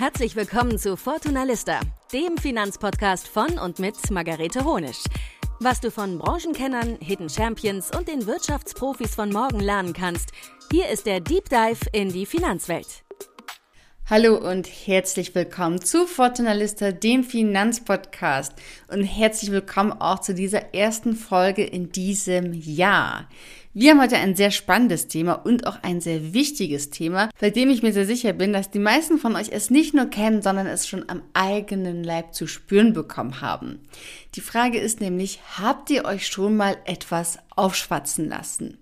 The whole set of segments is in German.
Herzlich willkommen zu Fortuna Lista, dem Finanzpodcast von und mit Margarete Honisch. Was du von Branchenkennern, Hidden Champions und den Wirtschaftsprofis von morgen lernen kannst, hier ist der Deep Dive in die Finanzwelt. Hallo und herzlich willkommen zu Fortuna Lista, dem Finanzpodcast. Und herzlich willkommen auch zu dieser ersten Folge in diesem Jahr. Wir haben heute ein sehr spannendes Thema und auch ein sehr wichtiges Thema, bei dem ich mir sehr sicher bin, dass die meisten von euch es nicht nur kennen, sondern es schon am eigenen Leib zu spüren bekommen haben. Die Frage ist nämlich, habt ihr euch schon mal etwas aufschwatzen lassen?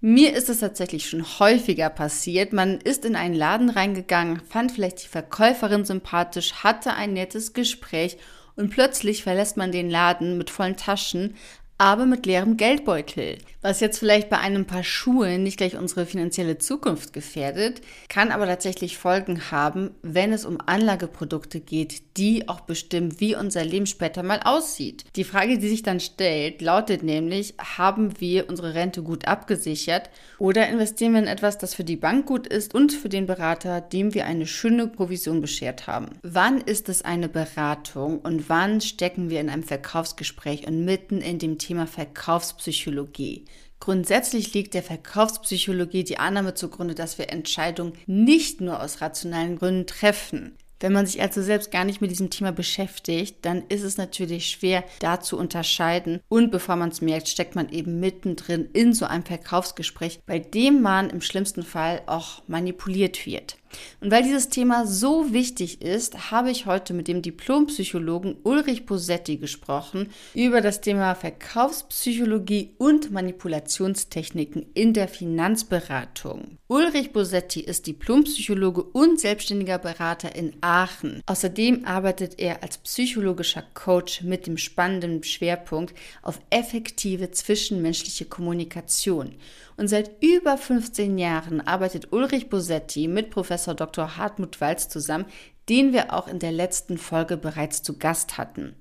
Mir ist es tatsächlich schon häufiger passiert. Man ist in einen Laden reingegangen, fand vielleicht die Verkäuferin sympathisch, hatte ein nettes Gespräch und plötzlich verlässt man den Laden mit vollen Taschen, aber mit leerem Geldbeutel. Was jetzt vielleicht bei einem paar Schuhen nicht gleich unsere finanzielle Zukunft gefährdet, kann aber tatsächlich Folgen haben, wenn es um Anlageprodukte geht, die auch bestimmen, wie unser Leben später mal aussieht. Die Frage, die sich dann stellt, lautet nämlich, haben wir unsere Rente gut abgesichert oder investieren wir in etwas, das für die Bank gut ist und für den Berater, dem wir eine schöne Provision beschert haben? Wann ist es eine Beratung und wann stecken wir in einem Verkaufsgespräch und mitten in dem Thema Verkaufspsychologie. Grundsätzlich liegt der Verkaufspsychologie die Annahme zugrunde, dass wir Entscheidungen nicht nur aus rationalen Gründen treffen. Wenn man sich also selbst gar nicht mit diesem Thema beschäftigt, dann ist es natürlich schwer, da zu unterscheiden. Und bevor man es merkt, steckt man eben mittendrin in so einem Verkaufsgespräch, bei dem man im schlimmsten Fall auch manipuliert wird. Und weil dieses Thema so wichtig ist, habe ich heute mit dem Diplompsychologen Ulrich Posetti gesprochen über das Thema Verkaufspsychologie und Manipulationstechniken in der Finanzberatung. Ulrich Posetti ist Diplompsychologe und selbstständiger Berater in Aachen. Außerdem arbeitet er als psychologischer Coach mit dem spannenden Schwerpunkt auf effektive zwischenmenschliche Kommunikation. Und seit über 15 Jahren arbeitet Ulrich Bosetti mit Professor Dr. Hartmut Walz zusammen, den wir auch in der letzten Folge bereits zu Gast hatten.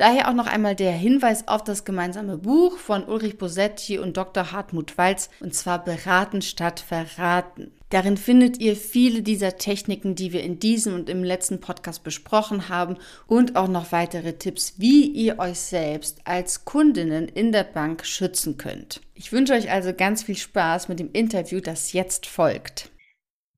Daher auch noch einmal der Hinweis auf das gemeinsame Buch von Ulrich Bosetti und Dr. Hartmut Walz, und zwar Beraten statt Verraten. Darin findet ihr viele dieser Techniken, die wir in diesem und im letzten Podcast besprochen haben und auch noch weitere Tipps, wie ihr euch selbst als Kundinnen in der Bank schützen könnt. Ich wünsche euch also ganz viel Spaß mit dem Interview, das jetzt folgt.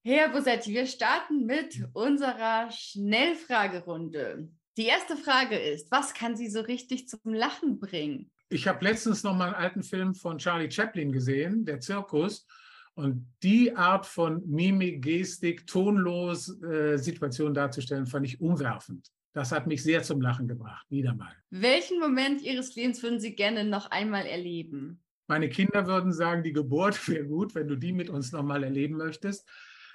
Herr Bosetti, wir starten mit unserer Schnellfragerunde. Die erste Frage ist, was kann Sie so richtig zum Lachen bringen? Ich habe letztens noch mal einen alten Film von Charlie Chaplin gesehen, der Zirkus. Und die Art von Mimik, Gestik, tonlos äh, Situation darzustellen, fand ich umwerfend. Das hat mich sehr zum Lachen gebracht, wieder mal. Welchen Moment Ihres Lebens würden Sie gerne noch einmal erleben? Meine Kinder würden sagen, die Geburt wäre gut, wenn du die mit uns noch mal erleben möchtest.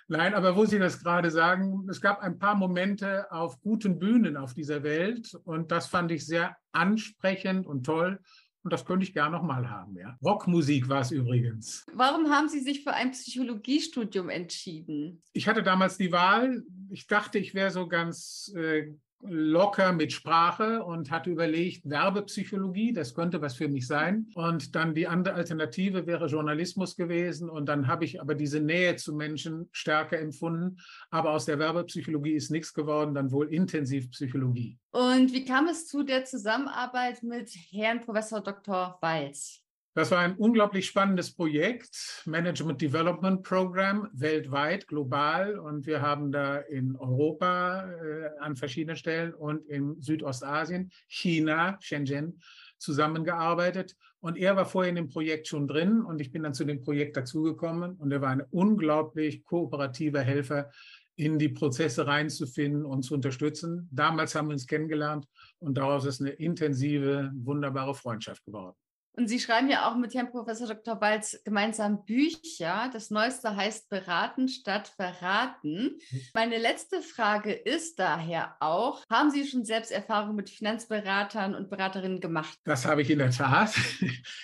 Nein, aber wo Sie das gerade sagen, es gab ein paar Momente auf guten Bühnen auf dieser Welt und das fand ich sehr ansprechend und toll. Und das könnte ich gerne nochmal haben. Ja. Rockmusik war es übrigens. Warum haben Sie sich für ein Psychologiestudium entschieden? Ich hatte damals die Wahl. Ich dachte, ich wäre so ganz äh, locker mit Sprache und hatte überlegt, Werbepsychologie, das könnte was für mich sein. Und dann die andere Alternative wäre Journalismus gewesen. Und dann habe ich aber diese Nähe zu Menschen stärker empfunden. Aber aus der Werbepsychologie ist nichts geworden, dann wohl Intensivpsychologie. Und wie kam es zu der Zusammenarbeit mit Herrn Professor Dr. Walz? Das war ein unglaublich spannendes Projekt, Management Development Program, weltweit, global. Und wir haben da in Europa äh, an verschiedenen Stellen und in Südostasien, China, Shenzhen, zusammengearbeitet. Und er war vorher in dem Projekt schon drin und ich bin dann zu dem Projekt dazugekommen. Und er war ein unglaublich kooperativer Helfer, in die Prozesse reinzufinden und zu unterstützen. Damals haben wir uns kennengelernt und daraus ist eine intensive, wunderbare Freundschaft geworden. Und Sie schreiben ja auch mit Herrn Professor Dr. Walz gemeinsam Bücher. Das neueste heißt Beraten statt Verraten. Mhm. Meine letzte Frage ist daher auch, haben Sie schon selbst Erfahrung mit Finanzberatern und Beraterinnen gemacht? Das habe ich in der Tat.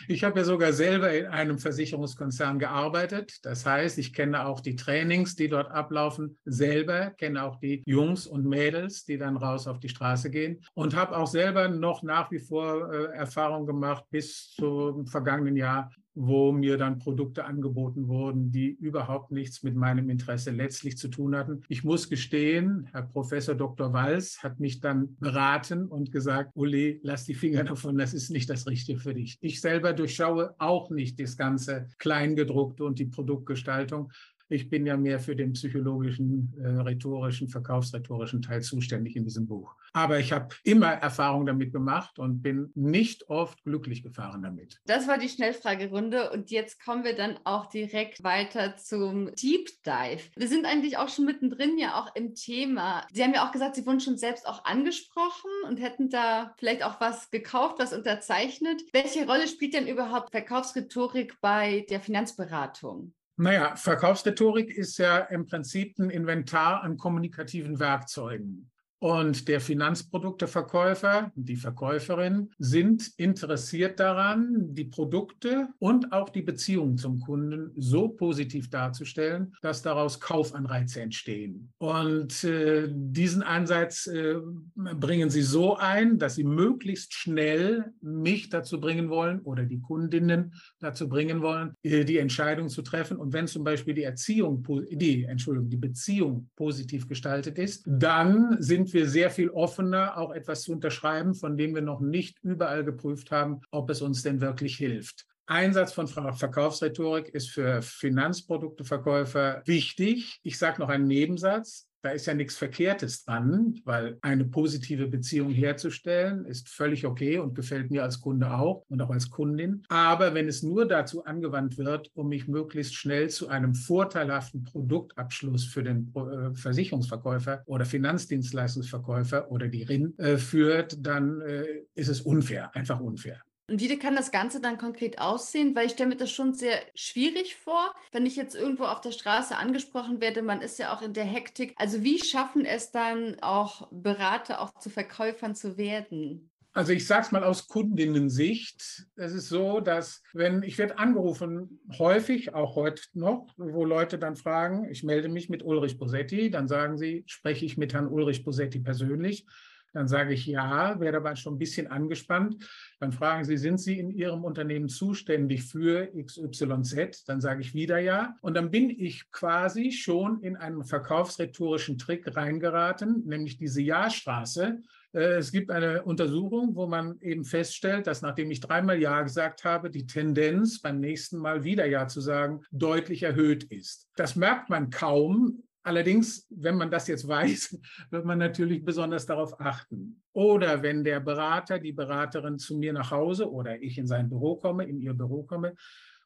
Ich habe ja sogar selber in einem Versicherungskonzern gearbeitet. Das heißt, ich kenne auch die Trainings, die dort ablaufen, selber, kenne auch die Jungs und Mädels, die dann raus auf die Straße gehen und habe auch selber noch nach wie vor äh, Erfahrung gemacht bis zum vergangenen Jahr wo mir dann Produkte angeboten wurden, die überhaupt nichts mit meinem Interesse letztlich zu tun hatten. Ich muss gestehen, Herr Professor Dr. Walz hat mich dann beraten und gesagt, Uli, lass die Finger davon, das ist nicht das Richtige für dich. Ich selber durchschaue auch nicht das ganze Kleingedruckte und die Produktgestaltung. Ich bin ja mehr für den psychologischen, äh, rhetorischen, verkaufsrhetorischen Teil zuständig in diesem Buch. Aber ich habe immer Erfahrung damit gemacht und bin nicht oft glücklich gefahren damit. Das war die Schnellfragerunde und jetzt kommen wir dann auch direkt weiter zum Deep Dive. Wir sind eigentlich auch schon mittendrin ja auch im Thema. Sie haben ja auch gesagt, Sie wurden schon selbst auch angesprochen und hätten da vielleicht auch was gekauft, was unterzeichnet. Welche Rolle spielt denn überhaupt Verkaufsrhetorik bei der Finanzberatung? Naja, Verkaufsrhetorik ist ja im Prinzip ein Inventar an kommunikativen Werkzeugen. Und der Finanzprodukteverkäufer, die Verkäuferin sind interessiert daran, die Produkte und auch die Beziehung zum Kunden so positiv darzustellen, dass daraus Kaufanreize entstehen. Und äh, diesen Ansatz äh, bringen sie so ein, dass sie möglichst schnell mich dazu bringen wollen oder die Kundinnen dazu bringen wollen, äh, die Entscheidung zu treffen. Und wenn zum Beispiel die Erziehung, die, Entschuldigung, die Beziehung positiv gestaltet ist, dann sind wir sehr viel offener, auch etwas zu unterschreiben, von dem wir noch nicht überall geprüft haben, ob es uns denn wirklich hilft. Einsatz von Verkaufsrhetorik ist für Finanzprodukteverkäufer wichtig. Ich sage noch einen Nebensatz. Da ist ja nichts Verkehrtes dran, weil eine positive Beziehung herzustellen ist völlig okay und gefällt mir als Kunde auch und auch als Kundin. Aber wenn es nur dazu angewandt wird, um mich möglichst schnell zu einem vorteilhaften Produktabschluss für den äh, Versicherungsverkäufer oder Finanzdienstleistungsverkäufer oder die RIN äh, führt, dann äh, ist es unfair, einfach unfair. Und wie kann das Ganze dann konkret aussehen? Weil ich stelle mir das schon sehr schwierig vor, wenn ich jetzt irgendwo auf der Straße angesprochen werde. Man ist ja auch in der Hektik. Also wie schaffen es dann auch Berater auch zu Verkäufern zu werden? Also ich sage es mal aus Kundinnensicht. Es ist so, dass wenn ich werde angerufen, häufig, auch heute noch, wo Leute dann fragen, ich melde mich mit Ulrich Bosetti, dann sagen sie, spreche ich mit Herrn Ulrich Bosetti persönlich. Dann sage ich ja, werde aber schon ein bisschen angespannt. Dann fragen Sie, sind Sie in Ihrem Unternehmen zuständig für XYZ? Dann sage ich wieder ja. Und dann bin ich quasi schon in einen verkaufsrhetorischen Trick reingeraten, nämlich diese Ja-Straße. Äh, es gibt eine Untersuchung, wo man eben feststellt, dass nachdem ich dreimal Ja gesagt habe, die Tendenz beim nächsten Mal wieder Ja zu sagen deutlich erhöht ist. Das merkt man kaum, Allerdings, wenn man das jetzt weiß, wird man natürlich besonders darauf achten. Oder wenn der Berater, die Beraterin zu mir nach Hause oder ich in sein Büro komme, in ihr Büro komme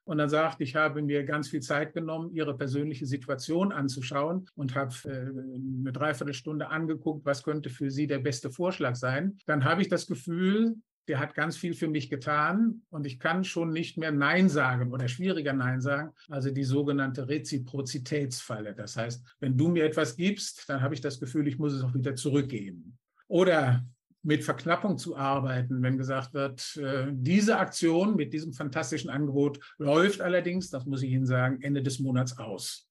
und dann sagt, ich habe mir ganz viel Zeit genommen, ihre persönliche Situation anzuschauen und habe äh, eine Dreiviertelstunde angeguckt, was könnte für sie der beste Vorschlag sein, dann habe ich das Gefühl, der hat ganz viel für mich getan und ich kann schon nicht mehr Nein sagen oder schwieriger Nein sagen. Also die sogenannte Reziprozitätsfalle. Das heißt, wenn du mir etwas gibst, dann habe ich das Gefühl, ich muss es auch wieder zurückgeben. Oder mit Verknappung zu arbeiten, wenn gesagt wird, äh, diese Aktion mit diesem fantastischen Angebot läuft allerdings, das muss ich Ihnen sagen, Ende des Monats aus.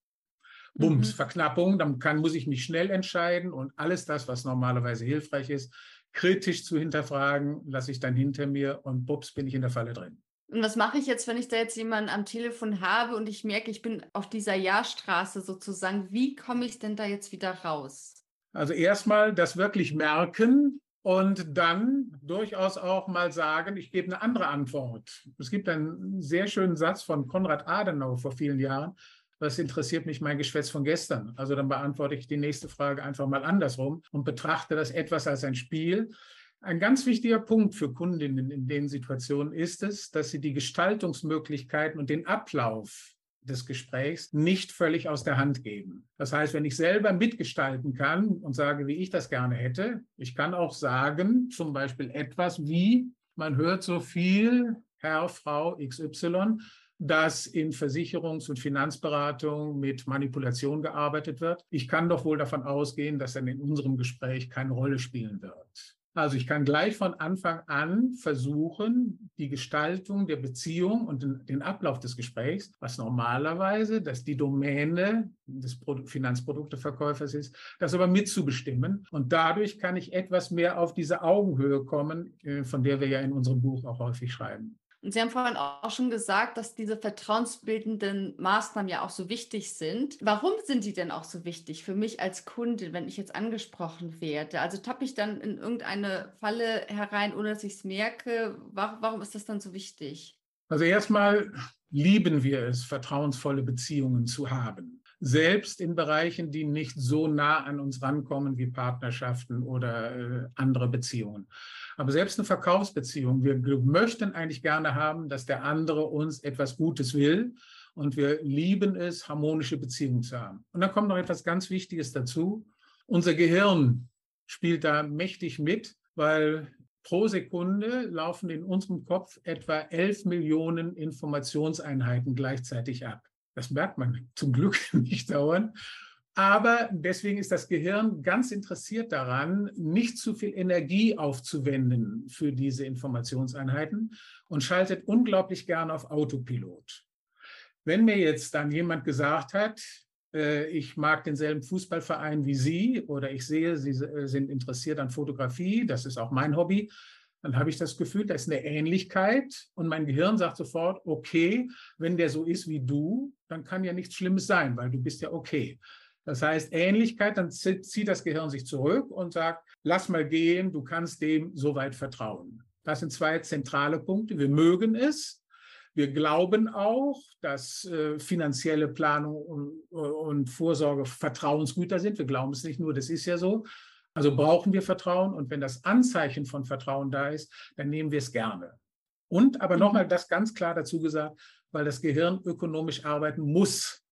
Bums, mhm. Verknappung, dann kann, muss ich mich schnell entscheiden und alles das, was normalerweise hilfreich ist, kritisch zu hinterfragen, lasse ich dann hinter mir und bups, bin ich in der Falle drin. Und was mache ich jetzt, wenn ich da jetzt jemanden am Telefon habe und ich merke, ich bin auf dieser Jahrstraße sozusagen? Wie komme ich denn da jetzt wieder raus? Also erstmal das wirklich merken und dann durchaus auch mal sagen, ich gebe eine andere Antwort. Es gibt einen sehr schönen Satz von Konrad Adenauer vor vielen Jahren, was interessiert mich mein Geschwätz von gestern? Also dann beantworte ich die nächste Frage einfach mal andersrum und betrachte das etwas als ein Spiel. Ein ganz wichtiger Punkt für Kundinnen in den Situationen ist es, dass sie die Gestaltungsmöglichkeiten und den Ablauf des Gesprächs nicht völlig aus der Hand geben. Das heißt, wenn ich selber mitgestalten kann und sage, wie ich das gerne hätte, ich kann auch sagen, zum Beispiel etwas wie, man hört so viel, Herr, Frau XY, dass in Versicherungs- und Finanzberatung mit Manipulation gearbeitet wird. Ich kann doch wohl davon ausgehen, dass dann in unserem Gespräch keine Rolle spielen wird. Also ich kann gleich von Anfang an versuchen, die Gestaltung der Beziehung und den, Ablauf des Gesprächs, was normalerweise, dass die Domäne des Finanzprodukteverkäufers ist, das aber mitzubestimmen. Und dadurch kann ich etwas mehr auf diese Augenhöhe kommen, äh, von der wir ja in unserem Buch auch häufig schreiben. Und Sie haben vorhin auch schon gesagt, dass diese vertrauensbildenden Maßnahmen ja auch so wichtig sind. Warum sind die denn auch so wichtig für mich als Kundin, wenn ich jetzt angesprochen werde? Also tappe ich dann in irgendeine Falle herein, ohne dass ich es merke? Warum, warum ist das dann so wichtig? Also erstmal lieben wir es, vertrauensvolle Beziehungen zu haben. Selbst in Bereichen, die nicht so nah an uns rankommen wie Partnerschaften oder äh, andere Beziehungen. Aber selbst eine Verkaufsbeziehung, wir möchten eigentlich gerne haben, dass der andere uns etwas Gutes will. Und wir lieben es, harmonische Beziehungen zu haben. Und dann kommt noch etwas ganz Wichtiges dazu. Unser Gehirn spielt da mächtig mit, weil pro Sekunde laufen in unserem Kopf etwa 11 Millionen Informationseinheiten gleichzeitig ab. Das merkt man zum Glück nicht dauernd. Aber deswegen ist das Gehirn ganz interessiert daran, nicht zu viel Energie aufzuwenden für diese Informationseinheiten und schaltet unglaublich gern auf Autopilot. Wenn mir jetzt dann jemand gesagt hat, äh, ich mag denselben Fußballverein wie Sie oder ich sehe, Sie äh, sind interessiert an Fotografie, das ist auch mein Hobby, dann habe ich das Gefühl, da ist eine Ähnlichkeit und mein Gehirn sagt sofort, okay, wenn der so ist wie du, dann kann ja nichts Schlimmes sein, weil du bist ja okay. Das heißt, Ähnlichkeit, dann zieht das Gehirn sich zurück und sagt, lass mal gehen, du kannst dem soweit vertrauen. Das sind zwei zentrale Punkte. Wir mögen es. Wir glauben auch, dass äh, finanzielle Planung und, und Vorsorge Vertrauensgüter sind. Wir glauben es nicht nur, das ist ja so. Also brauchen wir Vertrauen und wenn das Anzeichen von Vertrauen da ist, dann nehmen wir es gerne. Und aber nochmal mhm. das ganz klar dazu gesagt, weil das Gehirn ökonomisch arbeiten muss.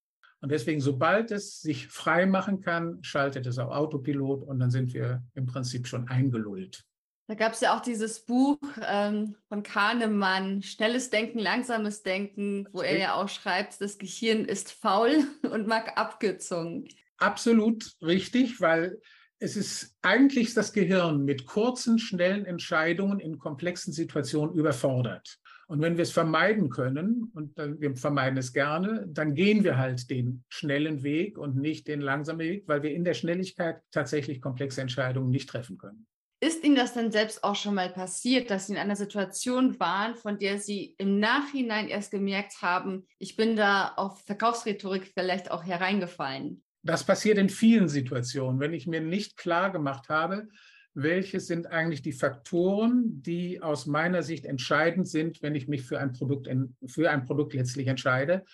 Und deswegen, sobald es sich frei machen kann, schaltet es auf Autopilot und dann sind wir im Prinzip schon eingelullt. Da gab es ja auch dieses Buch ähm, von Kahnemann, Schnelles Denken, langsames Denken, wo er ja auch schreibt, das Gehirn ist faul und mag Abkürzungen. Absolut richtig, weil es ist eigentlich das Gehirn mit kurzen, schnellen Entscheidungen in komplexen Situationen überfordert. Und wenn wir es vermeiden können, und wir vermeiden es gerne, dann gehen wir halt den schnellen Weg und nicht den langsamen Weg, weil wir in der Schnelligkeit tatsächlich komplexe Entscheidungen nicht treffen können. Ist Ihnen das denn selbst auch schon mal passiert, dass Sie in einer Situation waren, von der Sie im Nachhinein erst gemerkt haben, ich bin da auf Verkaufsrhetorik vielleicht auch hereingefallen? Das passiert in vielen Situationen, wenn ich mir nicht klar gemacht habe, welche sind eigentlich die Faktoren, die aus meiner Sicht entscheidend sind, wenn ich mich für ein Produkt, für ein Produkt letztlich entscheide.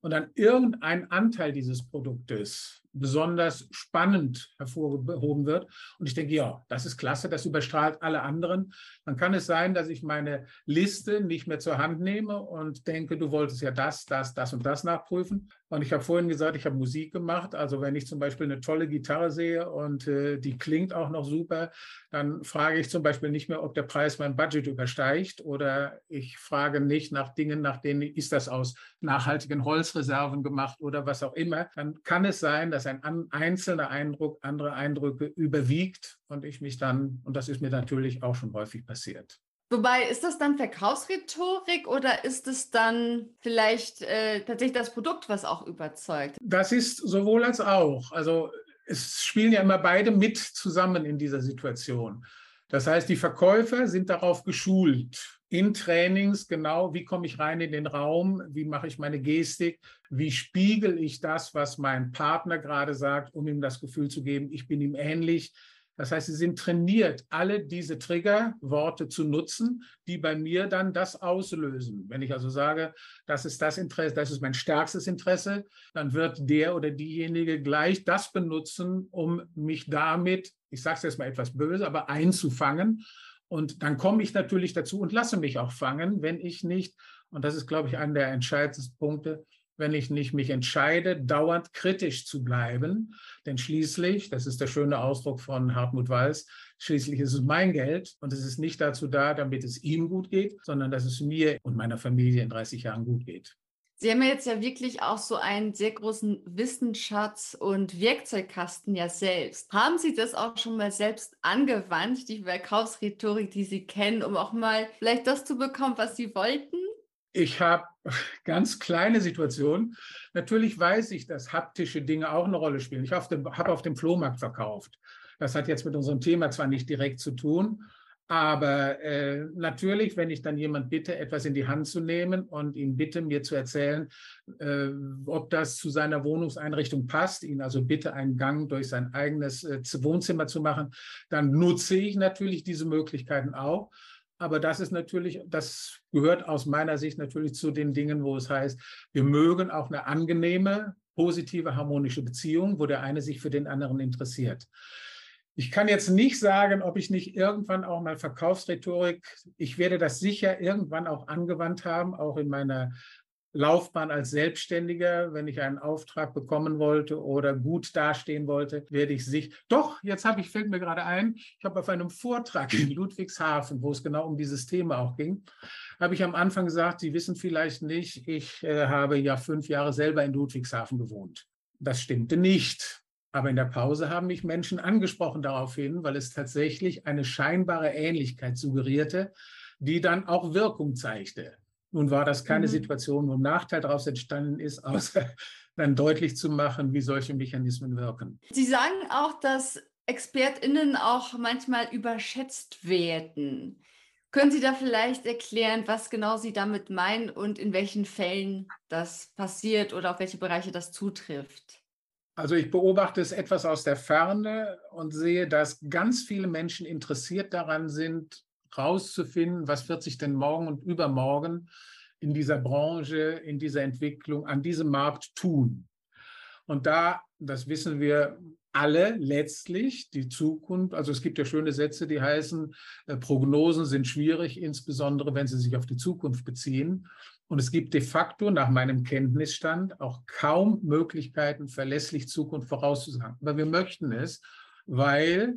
Und dann irgendein Anteil dieses Produktes besonders spannend hervorgehoben wird. Und ich denke, ja, das ist klasse, das überstrahlt alle anderen. Dann kann es sein, dass ich meine Liste nicht mehr zur Hand nehme und denke, du wolltest ja das, das, das und das nachprüfen. Und ich habe vorhin gesagt, ich habe Musik gemacht. Also wenn ich zum Beispiel eine tolle Gitarre sehe und äh, die klingt auch noch super, dann frage ich zum Beispiel nicht mehr, ob der Preis mein Budget übersteigt oder ich frage nicht nach Dingen, nach denen ist das aus nachhaltigen Holzreserven gemacht oder was auch immer. Dann kann es sein, dass ein einzelner Eindruck andere Eindrücke überwiegt und ich mich dann, und das ist mir natürlich auch schon häufig passiert. Wobei, ist das dann Verkaufsrhetorik oder ist es dann vielleicht äh, tatsächlich das Produkt, was auch überzeugt? Das ist sowohl als auch. Also es spielen ja immer beide mit zusammen in dieser Situation. Das heißt, die Verkäufer sind darauf geschult, in Trainings genau, wie komme ich rein in den Raum, wie mache ich meine Gestik, wie spiegel ich das, was mein Partner gerade sagt, um ihm das Gefühl zu geben, ich bin ihm ähnlich, das heißt, sie sind trainiert, alle diese Triggerworte zu nutzen, die bei mir dann das auslösen. Wenn ich also sage, das ist das Interesse, das ist mein stärkstes Interesse, dann wird der oder diejenige gleich das benutzen, um mich damit, ich sage es jetzt mal etwas böse, aber einzufangen. Und dann komme ich natürlich dazu und lasse mich auch fangen, wenn ich nicht, und das ist, glaube ich, einer der entscheidendsten Punkte, wenn ich nicht mich entscheide, dauernd kritisch zu bleiben. Denn schließlich, das ist der schöne Ausdruck von Hartmut Walls, schließlich ist es mein Geld und es ist nicht dazu da, damit es ihm gut geht, sondern dass es mir und meiner Familie in 30 Jahren gut geht. Sie haben ja jetzt ja wirklich auch so einen sehr großen Wissensschatz und Werkzeugkasten ja selbst. Haben Sie das auch schon mal selbst angewandt, die Verkaufsrhetorik, die Sie kennen, um auch mal vielleicht das zu bekommen, was Sie wollten? Ich habe ganz kleine Situationen. Natürlich weiß ich, dass haptische Dinge auch eine Rolle spielen. Ich habe auf dem Flohmarkt verkauft. Das hat jetzt mit unserem Thema zwar nicht direkt zu tun, Aber äh, natürlich, wenn ich dann jemand bitte, etwas in die Hand zu nehmen und ihn bitte, mir zu erzählen, äh, ob das zu seiner Wohnungseinrichtung passt, ihn also bitte einen Gang durch sein eigenes äh, Wohnzimmer zu machen, dann nutze ich natürlich diese Möglichkeiten auch. Aber das ist natürlich, das gehört aus meiner Sicht natürlich zu den Dingen, wo es heißt, wir mögen auch eine angenehme, positive, harmonische Beziehung, wo der eine sich für den anderen interessiert. Ich kann jetzt nicht sagen, ob ich nicht irgendwann auch mal Verkaufsrhetorik, ich werde das sicher irgendwann auch angewandt haben, auch in meiner Laufbahn als Selbstständiger, wenn ich einen Auftrag bekommen wollte oder gut dastehen wollte, werde ich sich. Doch, jetzt habe ich, fällt mir gerade ein, ich habe auf einem Vortrag in Ludwigshafen, wo es genau um dieses Thema auch ging, habe ich am Anfang gesagt, Sie wissen vielleicht nicht, ich äh, habe ja fünf Jahre selber in Ludwigshafen gewohnt. Das stimmte nicht. Aber in der Pause haben mich Menschen angesprochen daraufhin, weil es tatsächlich eine scheinbare Ähnlichkeit suggerierte, die dann auch Wirkung zeigte. Nun war das keine mhm. Situation, wo ein Nachteil daraus entstanden ist, außer dann deutlich zu machen, wie solche Mechanismen wirken. Sie sagen auch, dass ExpertInnen auch manchmal überschätzt werden. Können Sie da vielleicht erklären, was genau Sie damit meinen und in welchen Fällen das passiert oder auf welche Bereiche das zutrifft? Also ich beobachte es etwas aus der Ferne und sehe, dass ganz viele Menschen interessiert daran sind, rauszufinden, was wird sich denn morgen und übermorgen in dieser Branche, in dieser Entwicklung, an diesem Markt tun. Und da, das wissen wir alle letztlich, die Zukunft, also es gibt ja schöne Sätze, die heißen, äh, Prognosen sind schwierig, insbesondere wenn sie sich auf die Zukunft beziehen. Und es gibt de facto nach meinem Kenntnisstand auch kaum Möglichkeiten, verlässlich Zukunft vorauszusagen. Aber wir möchten es, weil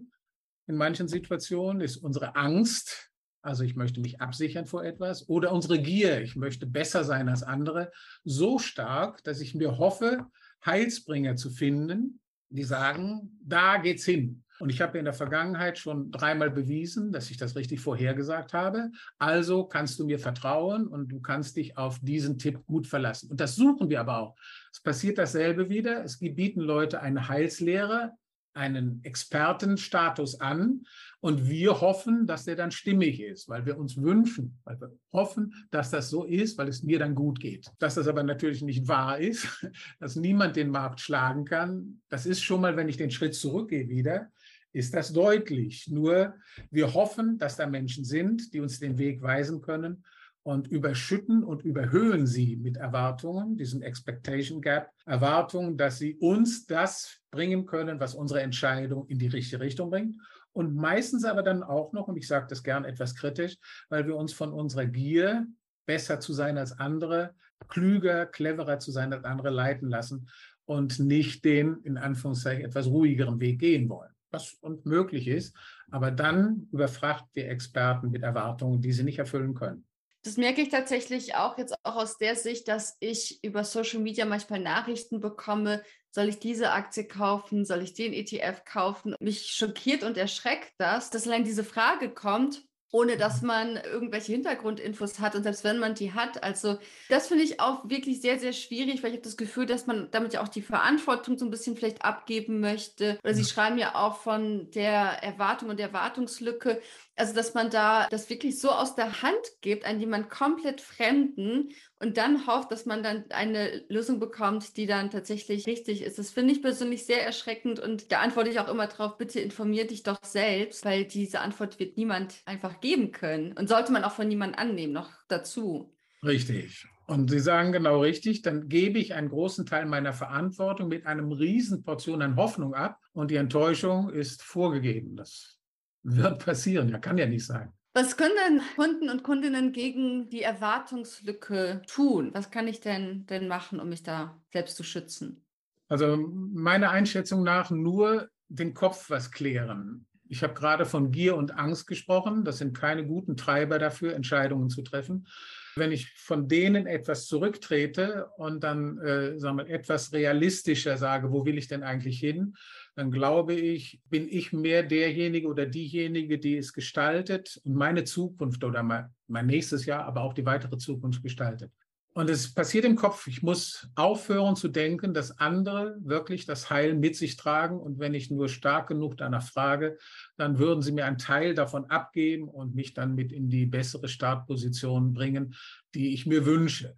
in manchen Situationen ist unsere Angst, also ich möchte mich absichern vor etwas, oder unsere Gier, ich möchte besser sein als andere, so stark, dass ich mir hoffe, Heilsbringer zu finden, die sagen, da geht's hin. Und ich habe in der Vergangenheit schon dreimal bewiesen, dass ich das richtig vorhergesagt habe. Also kannst du mir vertrauen und du kannst dich auf diesen Tipp gut verlassen. Und das suchen wir aber auch. Es passiert dasselbe wieder. Es bieten Leute eine Heilslehre, einen Expertenstatus an und wir hoffen, dass der dann stimmig ist, weil wir uns wünschen, weil wir hoffen, dass das so ist, weil es mir dann gut geht. Dass das aber natürlich nicht wahr ist, dass niemand den Markt schlagen kann, das ist schon mal, wenn ich den Schritt zurückgehe wieder, ist das deutlich. Nur wir hoffen, dass da Menschen sind, die uns den Weg weisen können und überschütten und überhöhen sie mit Erwartungen, diesen Expectation Gap, Erwartungen, dass sie uns das bringen können, was unsere Entscheidung in die richtige Richtung bringt. Und meistens aber dann auch noch, und ich sage das gern etwas kritisch, weil wir uns von unserer Gier, besser zu sein als andere, klüger, cleverer zu sein als andere leiten lassen und nicht den, in Anführungszeichen, etwas ruhigeren Weg gehen wollen was uns möglich ist. Aber dann überfrachten wir Experten mit Erwartungen, die sie nicht erfüllen können. Das merke ich tatsächlich auch jetzt auch aus der Sicht, dass ich über Social Media manchmal Nachrichten bekomme, soll ich diese Aktie kaufen, soll ich den ETF kaufen? Mich schockiert und erschreckt das, dass allein diese Frage kommt, ohne dass man irgendwelche Hintergrundinfos hat und selbst wenn man die hat. Also das finde ich auch wirklich sehr, sehr schwierig, weil ich habe das Gefühl, dass man damit ja auch die Verantwortung so ein bisschen vielleicht abgeben möchte. Oder Sie schreiben ja auch von der Erwartung und Erwartungslücke. Also, dass man da das wirklich so aus der Hand gibt an jemand komplett Fremden und dann hofft, dass man dann eine Lösung bekommt, die dann tatsächlich richtig ist. Das finde ich persönlich sehr erschreckend und da antworte ich auch immer drauf, bitte informier dich doch selbst, weil diese Antwort wird niemand einfach geben können und sollte man auch von niemandem annehmen, noch dazu. Richtig. Und Sie sagen genau richtig, dann gebe ich einen großen Teil meiner Verantwortung mit einem riesen Portion an Hoffnung ab und die Enttäuschung ist vorgegeben. Das wird passieren, ja, kann ja nicht sein. Was können denn Kunden und Kundinnen gegen die Erwartungslücke tun? Was kann ich denn, denn machen, um mich da selbst zu schützen? Also meiner Einschätzung nach nur den Kopf was klären. Ich habe gerade von Gier und Angst gesprochen. Das sind keine guten Treiber dafür, Entscheidungen zu treffen. Wenn ich von denen etwas zurücktrete und dann äh, sagen wir, etwas realistischer sage, wo will ich denn eigentlich hin, dann glaube ich, bin ich mehr derjenige oder diejenige, die es gestaltet und meine Zukunft oder mein, mein nächstes Jahr, aber auch die weitere Zukunft gestaltet. Und es passiert im Kopf. Ich muss aufhören zu denken, dass andere wirklich das Heil mit sich tragen. Und wenn ich nur stark genug danach frage, dann würden sie mir einen Teil davon abgeben und mich dann mit in die bessere Startposition bringen, die ich mir wünsche.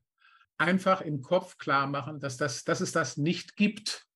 Einfach im Kopf klar machen, dass, das, dass es das nicht gibt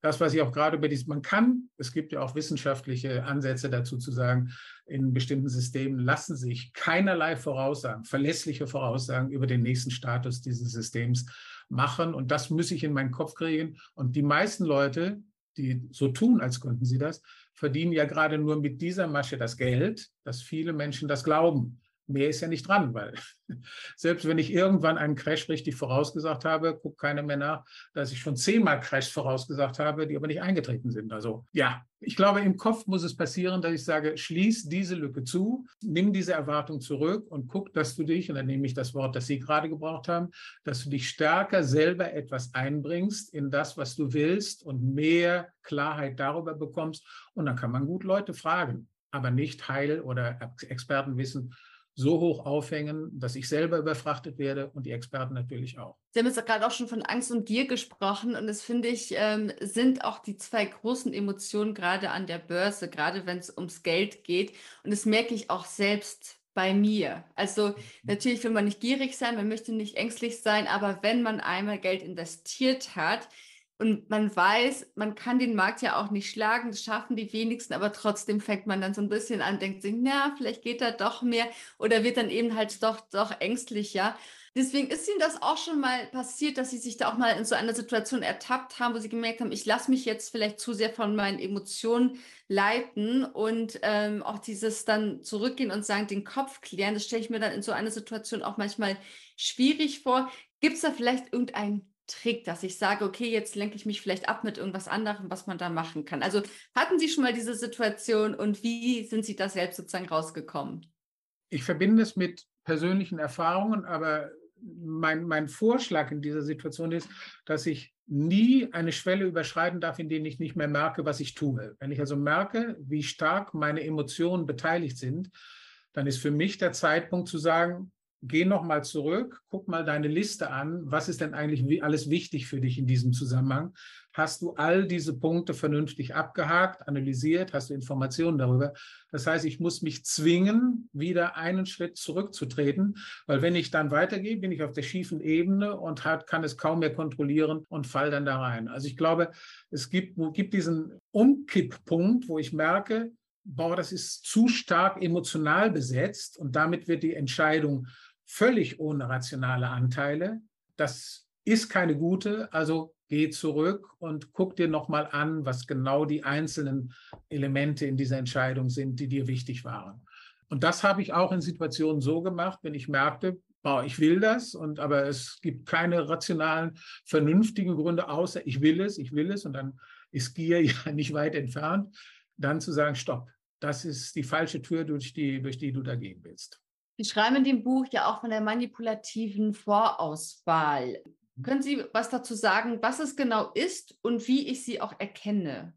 das, was ich auch gerade über dieses, man kann, es gibt ja auch wissenschaftliche Ansätze dazu zu sagen, in bestimmten Systemen lassen sich keinerlei Voraussagen, verlässliche Voraussagen über den nächsten Status dieses Systems machen. Und das muss ich in meinen Kopf kriegen. Und die meisten Leute, die so tun, als könnten sie das, verdienen ja gerade nur mit dieser Masche das Geld, dass viele Menschen das glauben mehr ist ja nicht dran, weil selbst wenn ich irgendwann einen Crash richtig vorausgesagt habe, guckt keiner mehr nach, dass ich schon zehnmal Crash vorausgesagt habe, die aber nicht eingetreten sind. Also ja, ich glaube, im Kopf muss es passieren, dass ich sage, schließ diese Lücke zu, nimm diese Erwartung zurück und guck, dass du dich, und dann nehme ich das Wort, das Sie gerade gebraucht haben, dass du dich stärker selber etwas einbringst in das, was du willst und mehr Klarheit darüber bekommst. Und dann kann man gut Leute fragen, aber nicht Heil- oder Expertenwissen so hoch aufhängen, dass ich selber überfrachtet werde und die Experten natürlich auch. Sie haben jetzt gerade auch schon von Angst und Gier gesprochen und das finde ich, ähm, sind auch die zwei großen Emotionen gerade an der Börse, gerade wenn es ums Geld geht. Und das merke ich auch selbst bei mir. Also mhm. natürlich will man nicht gierig sein, man möchte nicht ängstlich sein, aber wenn man einmal Geld investiert hat, und man weiß, man kann den Markt ja auch nicht schlagen, das schaffen die wenigsten, aber trotzdem fängt man dann so ein bisschen an, denkt sich, na, vielleicht geht da doch mehr oder wird dann eben halt doch, doch ängstlicher. Deswegen ist Ihnen das auch schon mal passiert, dass Sie sich da auch mal in so einer Situation ertappt haben, wo Sie gemerkt haben, ich lasse mich jetzt vielleicht zu sehr von meinen Emotionen leiten und ähm, auch dieses dann zurückgehen und sagen, den Kopf klären, das stelle ich mir dann in so einer Situation auch manchmal schwierig vor. Gibt es da vielleicht irgendein Trick, dass ich sage, okay, jetzt lenke ich mich vielleicht ab mit irgendwas anderem, was man da machen kann. Also hatten Sie schon mal diese Situation und wie sind Sie da selbst sozusagen rausgekommen? Ich verbinde es mit persönlichen Erfahrungen, aber mein, mein Vorschlag in dieser Situation ist, dass ich nie eine Schwelle überschreiten darf, in der ich nicht mehr merke, was ich tue. Wenn ich also merke, wie stark meine Emotionen beteiligt sind, dann ist für mich der Zeitpunkt zu sagen, geh noch mal zurück, guck mal deine Liste an. Was ist denn eigentlich alles wichtig für dich in diesem Zusammenhang? Hast du all diese Punkte vernünftig abgehakt, analysiert? Hast du Informationen darüber? Das heißt, ich muss mich zwingen, wieder einen Schritt zurückzutreten, weil wenn ich dann weitergehe, bin ich auf der schiefen Ebene und hat, kann es kaum mehr kontrollieren und fall dann da rein. Also ich glaube, es gibt, gibt diesen Umkipppunkt, wo ich merke, boah, das ist zu stark emotional besetzt und damit wird die Entscheidung völlig ohne rationale Anteile. Das ist keine gute, also geh zurück und guck dir nochmal an, was genau die einzelnen Elemente in dieser Entscheidung sind, die dir wichtig waren. Und das habe ich auch in Situationen so gemacht, wenn ich merkte, boah, ich will das und aber es gibt keine rationalen, vernünftigen Gründe, außer ich will es, ich will es und dann ist Gier ja nicht weit entfernt, dann zu sagen, stopp, das ist die falsche Tür, durch die, durch die du da gehen willst. Sie schreiben in dem Buch ja auch von der manipulativen Vorauswahl. Können Sie was dazu sagen, was es genau ist und wie ich sie auch erkenne?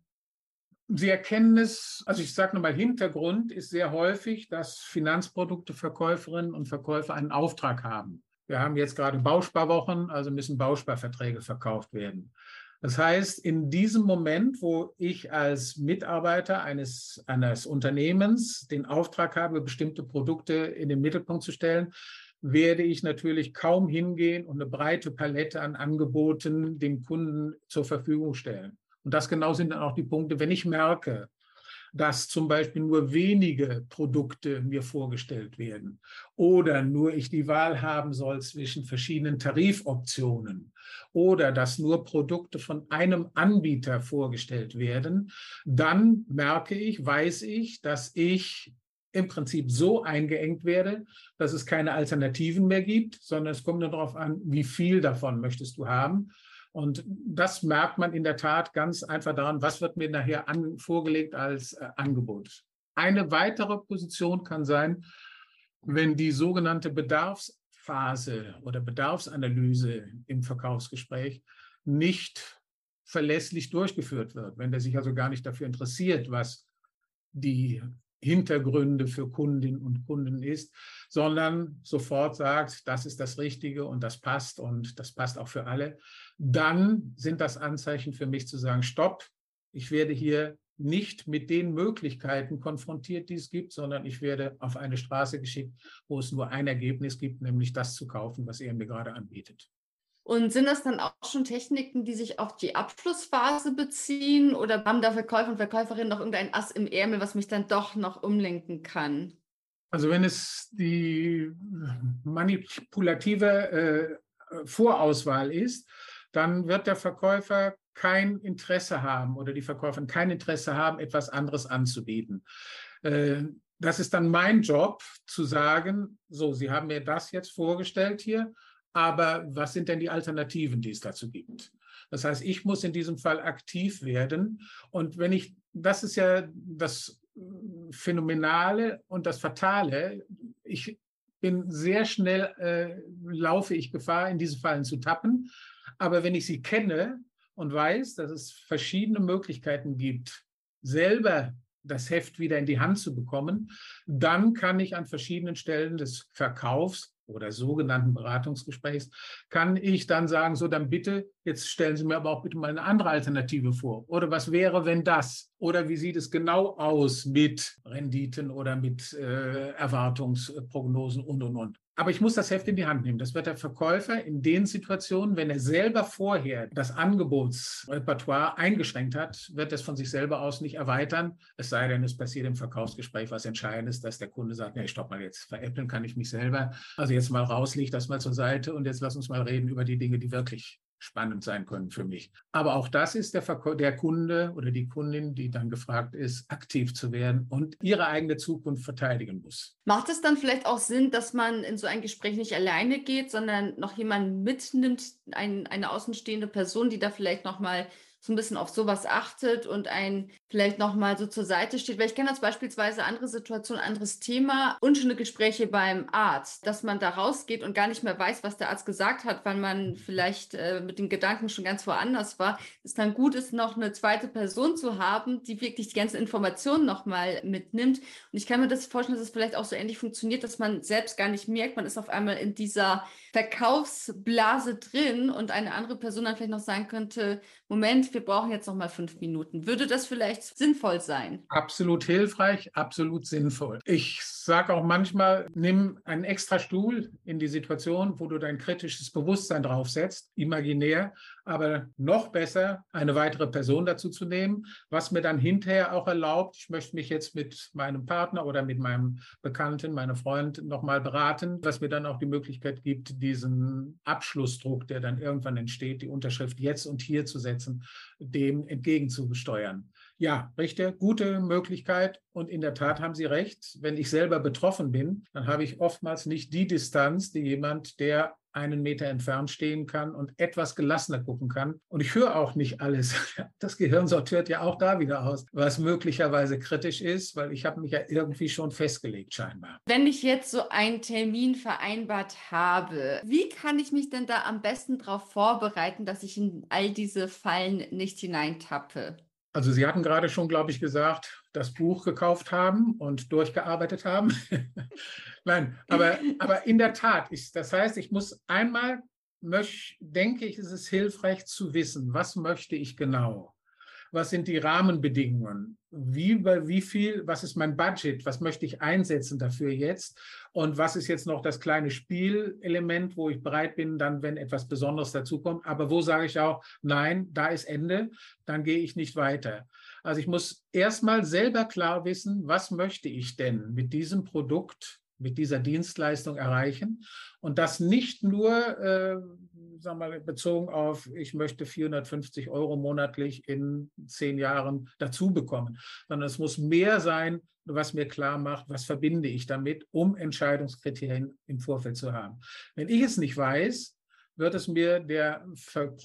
Sie erkennen es, also ich sage nochmal, Hintergrund ist sehr häufig, dass Finanzprodukteverkäuferinnen und Verkäufer einen Auftrag haben. Wir haben jetzt gerade Bausparwochen, also müssen Bausparverträge verkauft werden. Das heißt, in diesem Moment, wo ich als Mitarbeiter eines, eines Unternehmens den Auftrag habe, bestimmte Produkte in den Mittelpunkt zu stellen, werde ich natürlich kaum hingehen und eine breite Palette an Angeboten dem Kunden zur Verfügung stellen. Und das genau sind dann auch die Punkte, wenn ich merke, dass zum Beispiel nur wenige Produkte mir vorgestellt werden oder nur ich die Wahl haben soll zwischen verschiedenen Tarifoptionen oder dass nur Produkte von einem Anbieter vorgestellt werden, dann merke ich, weiß ich, dass ich im Prinzip so eingeengt werde, dass es keine Alternativen mehr gibt, sondern es kommt nur darauf an, wie viel davon möchtest du haben. Und das merkt man in der Tat ganz einfach daran, was wird mir nachher an, vorgelegt als äh, Angebot. Eine weitere Position kann sein, wenn die sogenannte Bedarfsphase oder Bedarfsanalyse im Verkaufsgespräch nicht verlässlich durchgeführt wird, wenn der sich also gar nicht dafür interessiert, was die Hintergründe für Kundinnen und Kunden ist, sondern sofort sagt, das ist das Richtige und das passt und das passt auch für alle, dann sind das Anzeichen für mich zu sagen, stopp, ich werde hier nicht mit den Möglichkeiten konfrontiert, die es gibt, sondern ich werde auf eine Straße geschickt, wo es nur ein Ergebnis gibt, nämlich das zu kaufen, was er mir gerade anbietet. Und sind das dann auch schon Techniken, die sich auf die Abschlussphase beziehen oder haben da Verkäufer und Verkäuferinnen noch irgendein Ass im Ärmel, was mich dann doch noch umlenken kann? Also wenn es die manipulative äh, Vorauswahl ist, dann wird der Verkäufer kein Interesse haben oder die Verkäuferin kein Interesse haben, etwas anderes anzubieten. Äh, das ist dann mein Job zu sagen, so, Sie haben mir das jetzt vorgestellt hier aber was sind denn die Alternativen, die es dazu gibt? Das heißt, ich muss in diesem Fall aktiv werden. Und wenn ich, das ist ja das Phänomenale und das Fatale. Ich bin sehr schnell, äh, laufe ich Gefahr, in diese Fallen zu tappen. Aber wenn ich sie kenne und weiß, dass es verschiedene Möglichkeiten gibt, selber das Heft wieder in die Hand zu bekommen, dann kann ich an verschiedenen Stellen des Verkaufs oder sogenannten Beratungsgesprächs, kann ich dann sagen, so dann bitte, jetzt stellen Sie mir aber auch bitte mal eine andere Alternative vor. Oder was wäre, wenn das? Oder wie sieht es genau aus mit Renditen oder mit äh, Erwartungsprognosen und, und, und. Aber ich muss das Heft in die Hand nehmen. Das wird der Verkäufer in den Situationen, wenn er selber vorher das Angebotsrepertoire eingeschränkt hat, wird es von sich selber aus nicht erweitern. Es sei denn, es passiert im Verkaufsgespräch was Entscheidendes, dass der Kunde sagt, nee, stopp mal jetzt, veräppeln kann ich mich selber. Also jetzt mal raus, leg das mal zur Seite und jetzt lass uns mal reden über die Dinge, die wirklich spannend sein können für mich. Aber auch das ist der, der Kunde oder die Kundin, die dann gefragt ist, aktiv zu werden und ihre eigene Zukunft verteidigen muss. Macht es dann vielleicht auch Sinn, dass man in so ein Gespräch nicht alleine geht, sondern noch jemanden mitnimmt, ein, eine außenstehende Person, die da vielleicht noch mal so ein bisschen auf sowas achtet und ein vielleicht nochmal so zur Seite steht. Weil ich kenne jetzt beispielsweise andere Situationen, anderes Thema, unschöne Gespräche beim Arzt, dass man da rausgeht und gar nicht mehr weiß, was der Arzt gesagt hat, weil man vielleicht äh, mit dem Gedanken schon ganz woanders war. Es dann gut ist, noch eine zweite Person zu haben, die wirklich die ganzen Informationen nochmal mitnimmt. Und ich kann mir das vorstellen, dass es vielleicht auch so ähnlich funktioniert, dass man selbst gar nicht merkt, man ist auf einmal in dieser Verkaufsblase drin und eine andere Person dann vielleicht noch sagen könnte, Moment, wir brauchen jetzt noch mal fünf Minuten. Würde das vielleicht sinnvoll sein? Absolut hilfreich, absolut sinnvoll. Ich sage auch manchmal, nimm einen extra Stuhl in die Situation, wo du dein kritisches Bewusstsein draufsetzt, imaginär, aber noch besser, eine weitere Person dazu zu nehmen, was mir dann hinterher auch erlaubt, ich möchte mich jetzt mit meinem Partner oder mit meinem Bekannten, meinem Freund nochmal beraten, was mir dann auch die Möglichkeit gibt, diesen Abschlussdruck, der dann irgendwann entsteht, die Unterschrift jetzt und hier zu setzen, dem entgegenzusteuern. Ja, richtig, gute Möglichkeit. Und in der Tat haben Sie recht. Wenn ich selber betroffen bin, dann habe ich oftmals nicht die Distanz, die jemand, der einen Meter entfernt stehen kann und etwas gelassener gucken kann. Und ich höre auch nicht alles. Das Gehirn sortiert ja auch da wieder aus, was möglicherweise kritisch ist, weil ich habe mich ja irgendwie schon festgelegt scheinbar. Wenn ich jetzt so einen Termin vereinbart habe, wie kann ich mich denn da am besten darauf vorbereiten, dass ich in all diese Fallen nicht hineintappe? Also Sie hatten gerade schon, glaube ich, gesagt, das Buch gekauft haben und durchgearbeitet haben. Nein, aber, aber in der Tat, ich, das heißt, ich muss einmal, möch, denke ich, ist es hilfreich zu wissen, was möchte ich genau? Was sind die Rahmenbedingungen? Wie, wie viel, was ist mein Budget? Was möchte ich einsetzen dafür jetzt? Und was ist jetzt noch das kleine Spielelement, wo ich bereit bin, dann, wenn etwas Besonderes dazukommt? Aber wo sage ich auch, nein, da ist Ende, dann gehe ich nicht weiter. Also ich muss erstmal selber klar wissen, was möchte ich denn mit diesem Produkt mit dieser Dienstleistung erreichen. Und das nicht nur, äh, wir mal, bezogen auf, ich möchte 450 Euro monatlich in zehn Jahren dazu bekommen, sondern es muss mehr sein, was mir klar macht, was verbinde ich damit, um Entscheidungskriterien im Vorfeld zu haben. Wenn ich es nicht weiß, wird es mir der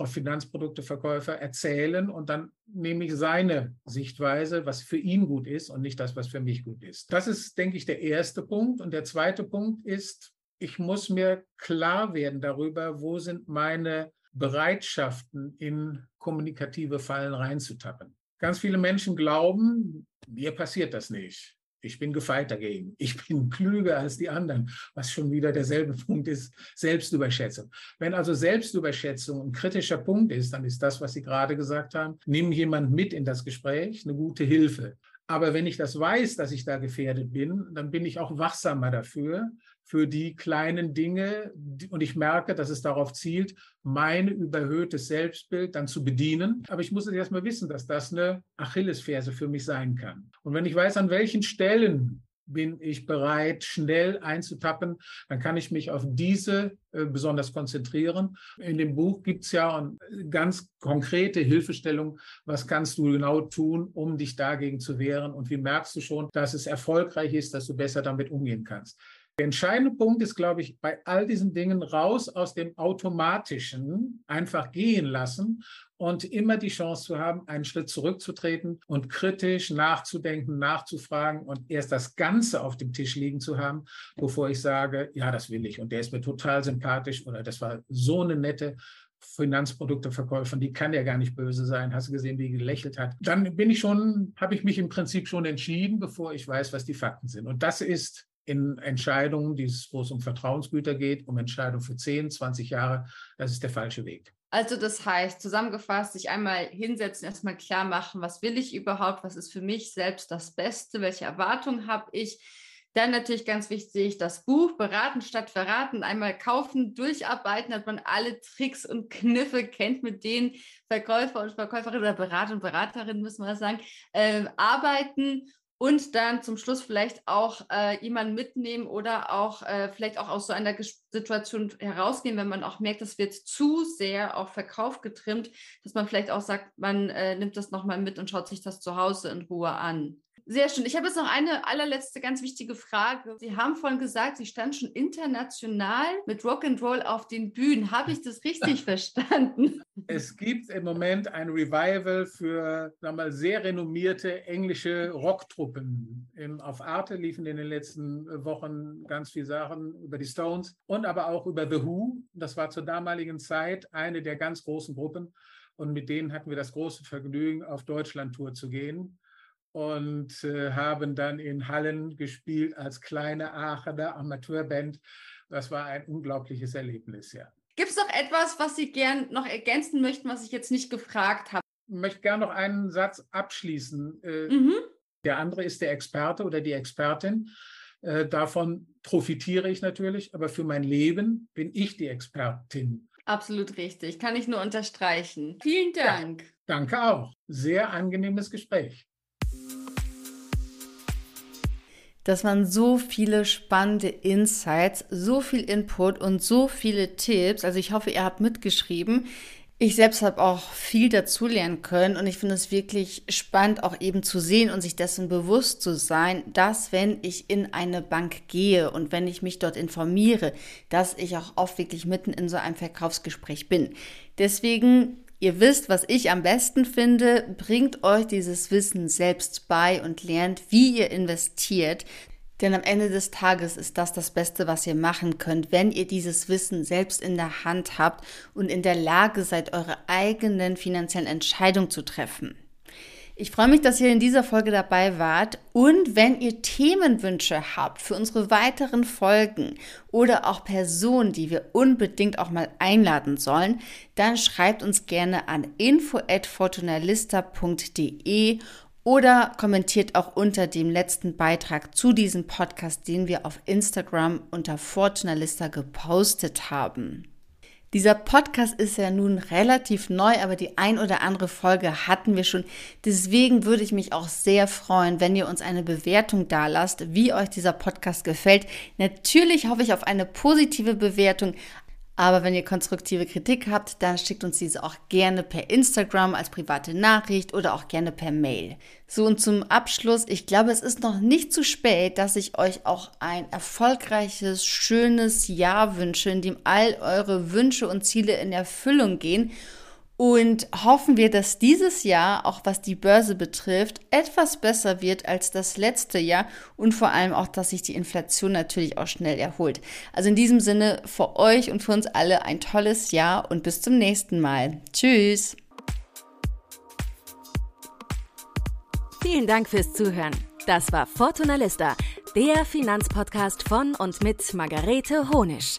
Finanzprodukteverkäufer erzählen und dann nehme ich seine Sichtweise, was für ihn gut ist und nicht das, was für mich gut ist. Das ist, denke ich, der erste Punkt. Und der zweite Punkt ist, ich muss mir klar werden darüber, wo sind meine Bereitschaften in kommunikative Fallen reinzutappen. Ganz viele Menschen glauben, mir passiert das nicht Ich bin gefeit dagegen. Ich bin klüger als die anderen, was schon wieder derselbe Punkt ist, Selbstüberschätzung. Wenn also Selbstüberschätzung ein kritischer Punkt ist, dann ist das, was Sie gerade gesagt haben, nimm jemand mit in das Gespräch, eine gute Hilfe. Aber wenn ich das weiß, dass ich da gefährdet bin, dann bin ich auch wachsamer dafür, für die kleinen Dinge. Und ich merke, dass es darauf zielt, mein überhöhtes Selbstbild dann zu bedienen. Aber ich muss jetzt erstmal wissen, dass das eine Achillesferse für mich sein kann. Und wenn ich weiß, an welchen Stellen bin ich bereit, schnell einzutappen, dann kann ich mich auf diese äh, besonders konzentrieren. In dem Buch gibt es ja ganz konkrete Hilfestellung, was kannst du genau tun, um dich dagegen zu wehren und wie merkst du schon, dass es erfolgreich ist, dass du besser damit umgehen kannst. Der entscheidende Punkt ist, glaube ich, bei all diesen Dingen raus aus dem Automatischen einfach gehen lassen und immer die Chance zu haben, einen Schritt zurückzutreten und kritisch nachzudenken, nachzufragen und erst das Ganze auf dem Tisch liegen zu haben, bevor ich sage, ja, das will ich und der ist mir total sympathisch oder das war so eine nette Finanzprodukteverkäuferin, die kann ja gar nicht böse sein. Hast du gesehen, wie die gelächelt hat? Dann bin ich schon, habe ich mich im Prinzip schon entschieden, bevor ich weiß, was die Fakten sind. Und das ist in Entscheidungen, wo es um Vertrauensgüter geht, um Entscheidungen für 10, 20 Jahre, das ist der falsche Weg. Also das heißt, zusammengefasst, sich einmal hinsetzen, erstmal klar machen, was will ich überhaupt, was ist für mich selbst das Beste, welche Erwartungen habe ich. Dann natürlich ganz wichtig, das Buch Beraten statt Verraten, einmal kaufen, durcharbeiten, dass man alle Tricks und Kniffe kennt, mit denen Verkäufer und Verkäuferinnen oder Berater und Beraterinnen, müssen wir sagen, äh, arbeiten und dann zum Schluss vielleicht auch äh, jemanden mitnehmen oder auch äh, vielleicht auch aus so einer Situation herausgehen, wenn man auch merkt, das wird zu sehr auf Verkauf getrimmt, dass man vielleicht auch sagt, man äh, nimmt das nochmal mit und schaut sich das zu Hause in Ruhe an. Sehr schön. Ich habe jetzt noch eine allerletzte ganz wichtige Frage. Sie haben vorhin gesagt, Sie standen schon international mit Rock'n'Roll auf den Bühnen. Habe ich das richtig verstanden? Es gibt im Moment ein Revival für sagen wir mal, sehr renommierte englische Rocktruppen. auf Arte liefen in den letzten Wochen ganz viele Sachen über die Stones und aber auch über The Who. Das war zur damaligen Zeit eine der ganz großen Gruppen. Und mit denen hatten wir das große Vergnügen, auf Deutschland-Tour zu gehen und äh, haben dann in Hallen gespielt als kleine Aachener Amateurband. Das war ein unglaubliches Erlebnis, ja. Gibt es noch etwas, was Sie gern noch ergänzen möchten, was ich jetzt nicht gefragt habe? Ich möchte gerne noch einen Satz abschließen. Äh, mhm. Der andere ist der Experte oder die Expertin. Äh, davon profitiere ich natürlich, aber für mein Leben bin ich die Expertin. Absolut richtig. Kann ich nur unterstreichen. Vielen Dank. Ja, danke auch. Sehr angenehmes Gespräch. Das waren so viele spannende Insights, so viel Input und so viele Tipps. Also ich hoffe, ihr habt mitgeschrieben. Ich selbst habe auch viel dazulernen können und ich finde es wirklich spannend, auch eben zu sehen und sich dessen bewusst zu sein, dass wenn ich in eine Bank gehe und wenn ich mich dort informiere, dass ich auch oft wirklich mitten in so einem Verkaufsgespräch bin. Deswegen Ihr wisst, was ich am besten finde, bringt euch dieses Wissen selbst bei und lernt, wie ihr investiert. Denn am Ende des Tages ist das das Beste, was ihr machen könnt, wenn ihr dieses Wissen selbst in der Hand habt und in der Lage seid, eure eigenen finanziellen Entscheidungen zu treffen. Ich freue mich, dass ihr in dieser Folge dabei wart und wenn ihr Themenwünsche habt für unsere weiteren Folgen oder auch Personen, die wir unbedingt auch mal einladen sollen, dann schreibt uns gerne an info@fortunalista.de oder kommentiert auch unter dem letzten Beitrag zu diesem Podcast, den wir auf Instagram unter Fortunalista gepostet haben. Dieser Podcast ist ja nun relativ neu, aber die ein oder andere Folge hatten wir schon. Deswegen würde ich mich auch sehr freuen, wenn ihr uns eine Bewertung da lasst, wie euch dieser Podcast gefällt. Natürlich hoffe ich auf eine positive Bewertung, aber wenn ihr konstruktive Kritik habt, dann schickt uns diese auch gerne per Instagram als private Nachricht oder auch gerne per Mail. So und zum Abschluss, ich glaube, es ist noch nicht zu spät, dass ich euch auch ein erfolgreiches, schönes Jahr wünsche, in dem all eure Wünsche und Ziele in Erfüllung gehen und hoffen wir, dass dieses Jahr, auch was die Börse betrifft, etwas besser wird als das letzte Jahr und vor allem auch, dass sich die Inflation natürlich auch schnell erholt. Also in diesem Sinne für euch und für uns alle ein tolles Jahr und bis zum nächsten Mal. Tschüss. Vielen Dank fürs Zuhören. Das war Fortuna Lista, der Finanzpodcast von und mit Margarete Honisch.